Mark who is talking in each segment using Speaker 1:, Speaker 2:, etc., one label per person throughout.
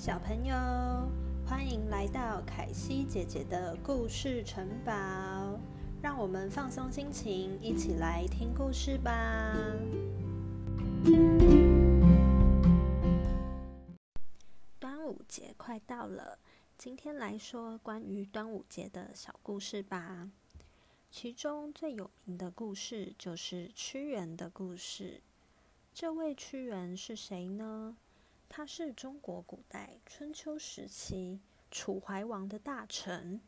Speaker 1: 小朋友，欢迎来到凯西姐姐的故事城堡，让我们放松心情，一起来听故事吧。端午节快到了，今天来说关于端午节的小故事吧。其中最有名的故事就是屈原的故事。这位屈原是谁呢？他是中国古代春秋时期楚怀王的大臣，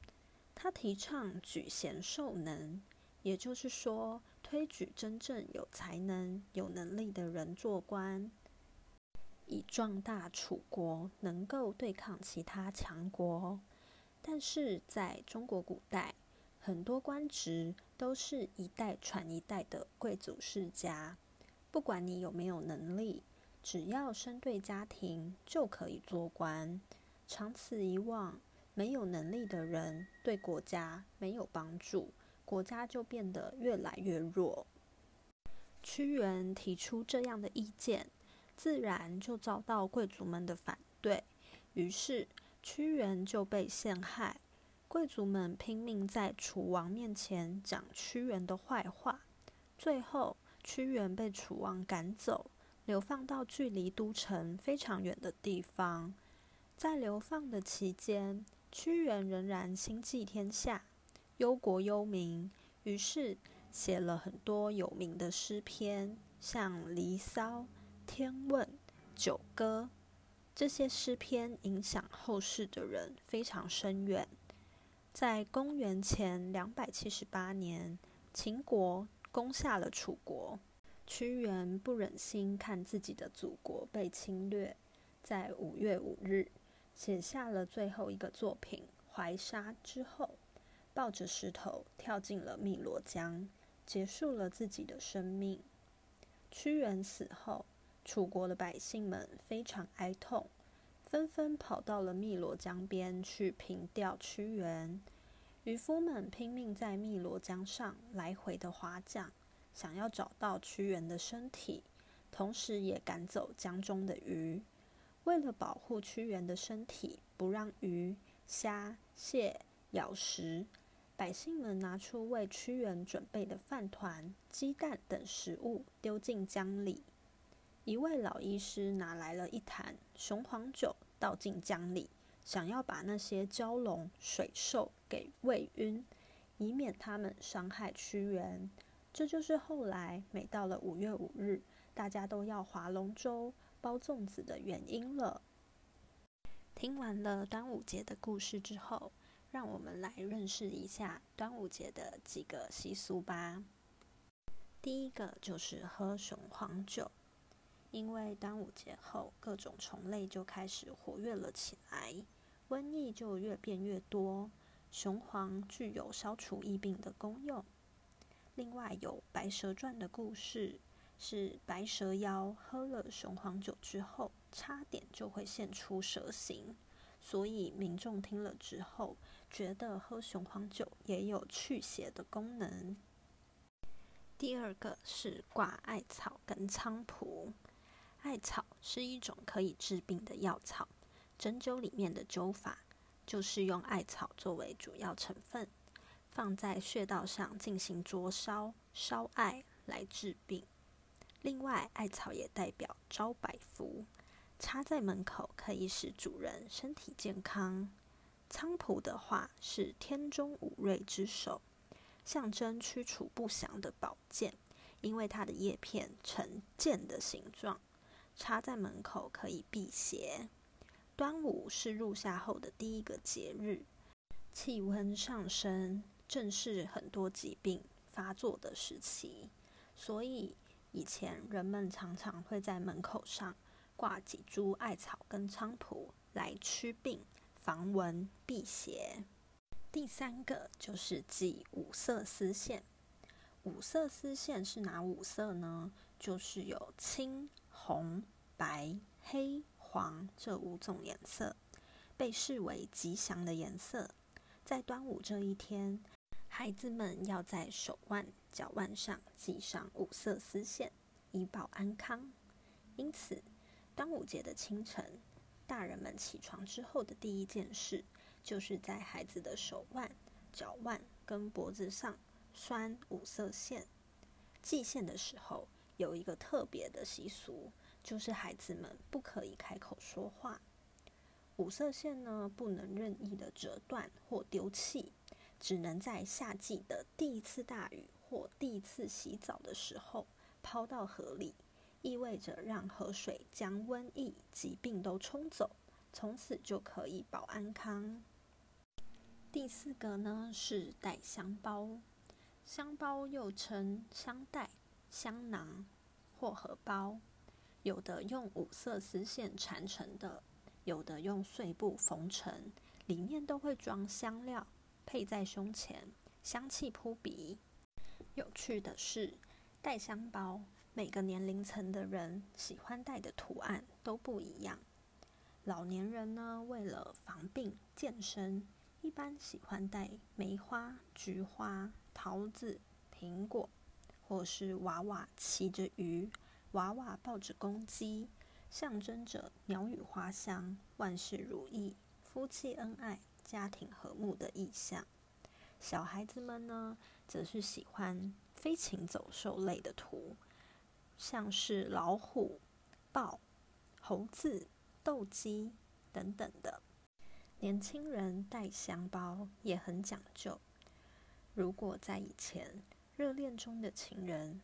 Speaker 1: 他提倡举贤授能，也就是说推举真正有才能、有能力的人做官，以壮大楚国，能够对抗其他强国。但是在中国古代，很多官职都是一代传一代的贵族世家，不管你有没有能力。只要生对家庭，就可以做官。长此以往，没有能力的人对国家没有帮助，国家就变得越来越弱。屈原提出这样的意见，自然就遭到贵族们的反对。于是，屈原就被陷害。贵族们拼命在楚王面前讲屈原的坏话，最后屈原被楚王赶走。流放到距离都城非常远的地方，在流放的期间，屈原仍然心系天下，忧国忧民，于是写了很多有名的诗篇，像《离骚》《天问》《九歌》。这些诗篇影响后世的人非常深远。在公元前两百七十八年，秦国攻下了楚国。屈原不忍心看自己的祖国被侵略，在五月五日写下了最后一个作品《怀沙》之后，抱着石头跳进了汨罗江，结束了自己的生命。屈原死后，楚国的百姓们非常哀痛，纷纷跑到了汨罗江边去凭吊屈原。渔夫们拼命在汨罗江上来回的划桨。想要找到屈原的身体，同时也赶走江中的鱼。为了保护屈原的身体，不让鱼、虾、蟹咬食，百姓们拿出为屈原准备的饭团、鸡蛋等食物丢进江里。一位老医师拿来了一坛雄黄酒，倒进江里，想要把那些蛟龙、水兽给喂晕，以免他们伤害屈原。这就是后来每到了五月五日，大家都要划龙舟、包粽子的原因了。听完了端午节的故事之后，让我们来认识一下端午节的几个习俗吧。第一个就是喝雄黄酒，因为端午节后各种虫类就开始活跃了起来，瘟疫就越变越多。雄黄具有消除疫病的功用。另外有《白蛇传》的故事，是白蛇妖喝了雄黄酒之后，差点就会现出蛇形，所以民众听了之后，觉得喝雄黄酒也有驱邪的功能。第二个是挂艾草跟菖蒲，艾草是一种可以治病的药草，针灸里面的灸法就是用艾草作为主要成分。放在穴道上进行灼烧，烧艾来治病。另外，艾草也代表招百福，插在门口可以使主人身体健康。菖蒲的话是天中五瑞之首，象征驱除不祥的宝剑，因为它的叶片呈剑的形状，插在门口可以辟邪。端午是入夏后的第一个节日，气温上升。正是很多疾病发作的时期，所以以前人们常常会在门口上挂几株艾草跟菖蒲来驱病、防蚊、辟邪。第三个就是系五色丝线。五色丝线是哪五色呢？就是有青、红、白、黑、黄这五种颜色，被视为吉祥的颜色。在端午这一天。孩子们要在手腕、脚腕上系上五色丝线，以保安康。因此，端午节的清晨，大人们起床之后的第一件事，就是在孩子的手腕、脚腕跟脖子上拴五色线。系线的时候，有一个特别的习俗，就是孩子们不可以开口说话。五色线呢，不能任意的折断或丢弃，只能在夏季的第一次大雨或第一次洗澡的时候抛到河里，意味着让河水将瘟疫、疾病都冲走，从此就可以保安康。第四个呢是带香包，香包又称香袋、香囊或荷包，有的用五色丝线缠成的。有的用碎布缝成，里面都会装香料，配在胸前，香气扑鼻。有趣的是，带香包，每个年龄层的人喜欢带的图案都不一样。老年人呢，为了防病健身，一般喜欢带梅花、菊花、桃子、苹果，或是娃娃骑着鱼，娃娃抱着公鸡。象征着鸟语花香、万事如意、夫妻恩爱、家庭和睦的意象。小孩子们呢，则是喜欢飞禽走兽类的图，像是老虎、豹、猴子、斗鸡等等的。年轻人带香包也很讲究。如果在以前，热恋中的情人。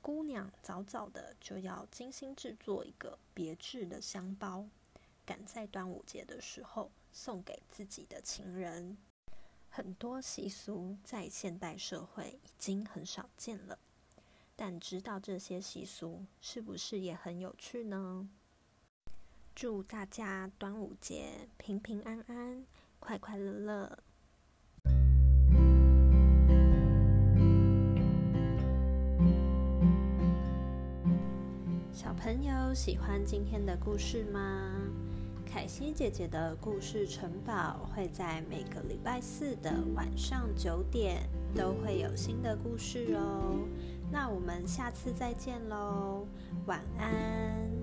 Speaker 1: 姑娘早早的就要精心制作一个别致的香包，赶在端午节的时候送给自己的情人。很多习俗在现代社会已经很少见了，但知道这些习俗是不是也很有趣呢？祝大家端午节平平安安，快快乐乐！小朋友喜欢今天的故事吗？凯西姐姐的故事城堡会在每个礼拜四的晚上九点都会有新的故事哦。那我们下次再见喽，晚安。